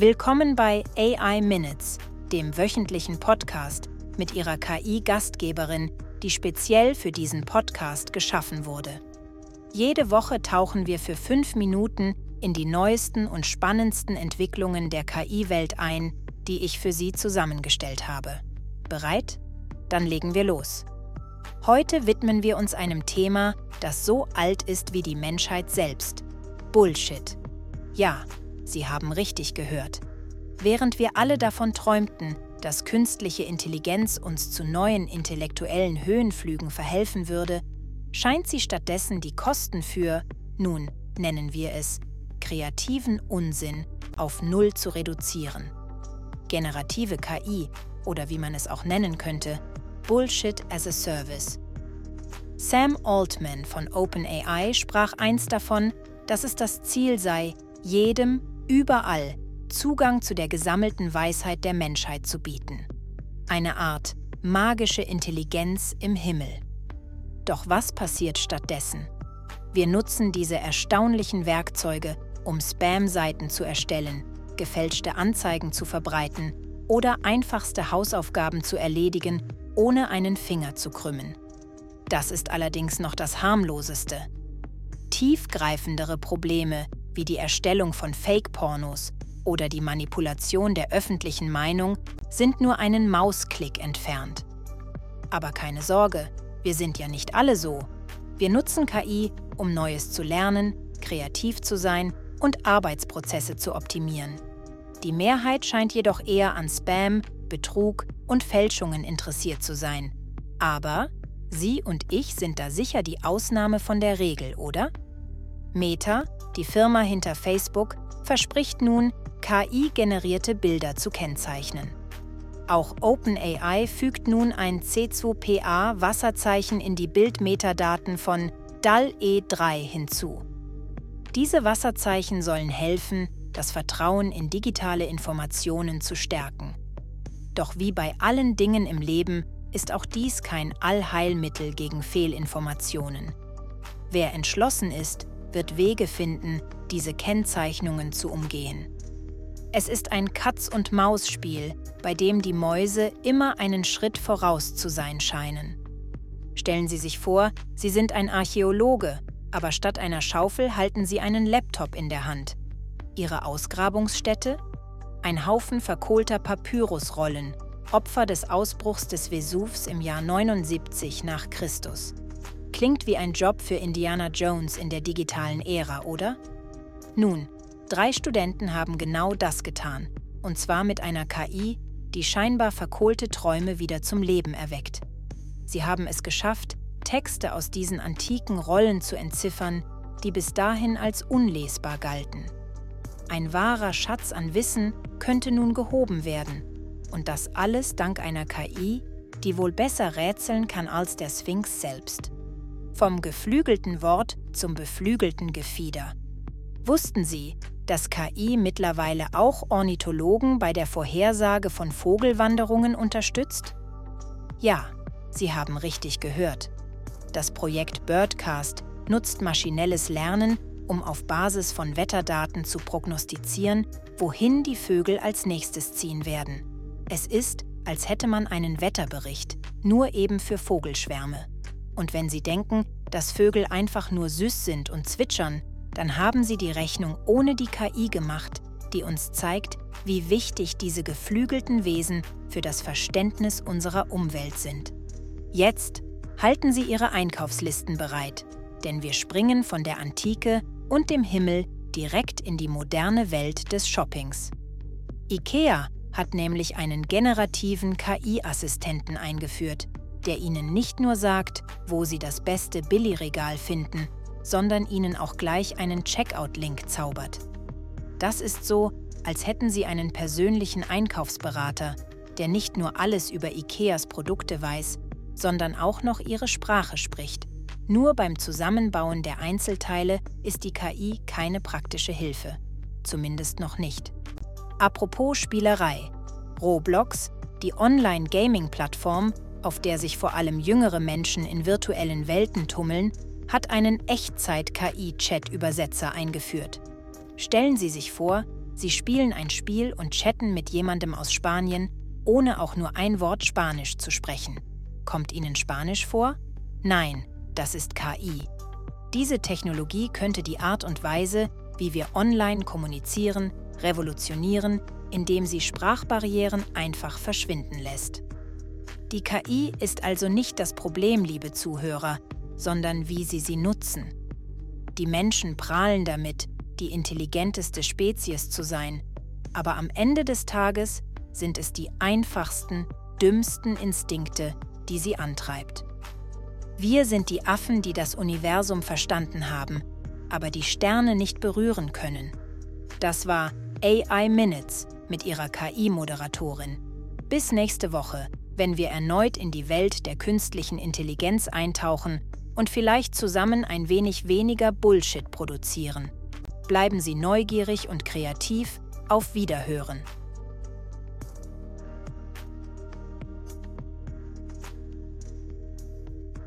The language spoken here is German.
Willkommen bei AI Minutes, dem wöchentlichen Podcast mit ihrer KI-Gastgeberin, die speziell für diesen Podcast geschaffen wurde. Jede Woche tauchen wir für fünf Minuten in die neuesten und spannendsten Entwicklungen der KI-Welt ein, die ich für Sie zusammengestellt habe. Bereit? Dann legen wir los. Heute widmen wir uns einem Thema, das so alt ist wie die Menschheit selbst. Bullshit. Ja, Sie haben richtig gehört. Während wir alle davon träumten, dass künstliche Intelligenz uns zu neuen intellektuellen Höhenflügen verhelfen würde, scheint sie stattdessen die Kosten für, nun nennen wir es, kreativen Unsinn auf Null zu reduzieren. Generative KI oder wie man es auch nennen könnte, Bullshit as a Service. Sam Altman von OpenAI sprach einst davon, dass es das Ziel sei, jedem überall Zugang zu der gesammelten Weisheit der Menschheit zu bieten. Eine Art magische Intelligenz im Himmel. Doch was passiert stattdessen? Wir nutzen diese erstaunlichen Werkzeuge, um Spam-Seiten zu erstellen, gefälschte Anzeigen zu verbreiten oder einfachste Hausaufgaben zu erledigen, ohne einen Finger zu krümmen. Das ist allerdings noch das harmloseste. Tiefgreifendere Probleme wie die Erstellung von Fake-Pornos oder die Manipulation der öffentlichen Meinung sind nur einen Mausklick entfernt. Aber keine Sorge, wir sind ja nicht alle so. Wir nutzen KI, um Neues zu lernen, kreativ zu sein und Arbeitsprozesse zu optimieren. Die Mehrheit scheint jedoch eher an Spam, Betrug und Fälschungen interessiert zu sein. Aber Sie und ich sind da sicher die Ausnahme von der Regel, oder? Meta, die Firma hinter Facebook, verspricht nun, KI-generierte Bilder zu kennzeichnen. Auch OpenAI fügt nun ein C2PA-Wasserzeichen in die Bildmetadaten von DAL-E3 hinzu. Diese Wasserzeichen sollen helfen, das Vertrauen in digitale Informationen zu stärken. Doch wie bei allen Dingen im Leben ist auch dies kein Allheilmittel gegen Fehlinformationen. Wer entschlossen ist, wird Wege finden, diese Kennzeichnungen zu umgehen. Es ist ein Katz-und-Maus-Spiel, bei dem die Mäuse immer einen Schritt voraus zu sein scheinen. Stellen Sie sich vor, Sie sind ein Archäologe, aber statt einer Schaufel halten Sie einen Laptop in der Hand. Ihre Ausgrabungsstätte? Ein Haufen verkohlter Papyrusrollen, Opfer des Ausbruchs des Vesuvs im Jahr 79 nach Christus. Klingt wie ein Job für Indiana Jones in der digitalen Ära, oder? Nun, drei Studenten haben genau das getan, und zwar mit einer KI, die scheinbar verkohlte Träume wieder zum Leben erweckt. Sie haben es geschafft, Texte aus diesen antiken Rollen zu entziffern, die bis dahin als unlesbar galten. Ein wahrer Schatz an Wissen könnte nun gehoben werden und das alles dank einer KI, die wohl besser rätseln kann als der Sphinx selbst. Vom geflügelten Wort zum beflügelten Gefieder. Wussten Sie, dass KI mittlerweile auch Ornithologen bei der Vorhersage von Vogelwanderungen unterstützt? Ja, Sie haben richtig gehört. Das Projekt Birdcast nutzt maschinelles Lernen, um auf Basis von Wetterdaten zu prognostizieren, wohin die Vögel als nächstes ziehen werden. Es ist, als hätte man einen Wetterbericht, nur eben für Vogelschwärme. Und wenn Sie denken, dass Vögel einfach nur süß sind und zwitschern, dann haben Sie die Rechnung ohne die KI gemacht, die uns zeigt, wie wichtig diese geflügelten Wesen für das Verständnis unserer Umwelt sind. Jetzt halten Sie Ihre Einkaufslisten bereit, denn wir springen von der Antike und dem Himmel direkt in die moderne Welt des Shoppings. IKEA hat nämlich einen generativen KI-Assistenten eingeführt, der Ihnen nicht nur sagt, wo Sie das beste Billigregal finden, sondern Ihnen auch gleich einen Checkout-Link zaubert. Das ist so, als hätten Sie einen persönlichen Einkaufsberater, der nicht nur alles über IKEAs Produkte weiß, sondern auch noch ihre Sprache spricht. Nur beim Zusammenbauen der Einzelteile ist die KI keine praktische Hilfe. Zumindest noch nicht. Apropos Spielerei. Roblox, die Online-Gaming-Plattform, auf der sich vor allem jüngere Menschen in virtuellen Welten tummeln, hat einen Echtzeit-KI-Chat-Übersetzer eingeführt. Stellen Sie sich vor, Sie spielen ein Spiel und chatten mit jemandem aus Spanien, ohne auch nur ein Wort Spanisch zu sprechen. Kommt Ihnen Spanisch vor? Nein, das ist KI. Diese Technologie könnte die Art und Weise, wie wir online kommunizieren, revolutionieren, indem sie Sprachbarrieren einfach verschwinden lässt. Die KI ist also nicht das Problem, liebe Zuhörer, sondern wie sie sie nutzen. Die Menschen prahlen damit, die intelligenteste Spezies zu sein, aber am Ende des Tages sind es die einfachsten, dümmsten Instinkte, die sie antreibt. Wir sind die Affen, die das Universum verstanden haben, aber die Sterne nicht berühren können. Das war AI Minutes mit ihrer KI-Moderatorin. Bis nächste Woche, wenn wir erneut in die Welt der künstlichen Intelligenz eintauchen und vielleicht zusammen ein wenig weniger Bullshit produzieren. Bleiben Sie neugierig und kreativ. Auf Wiederhören.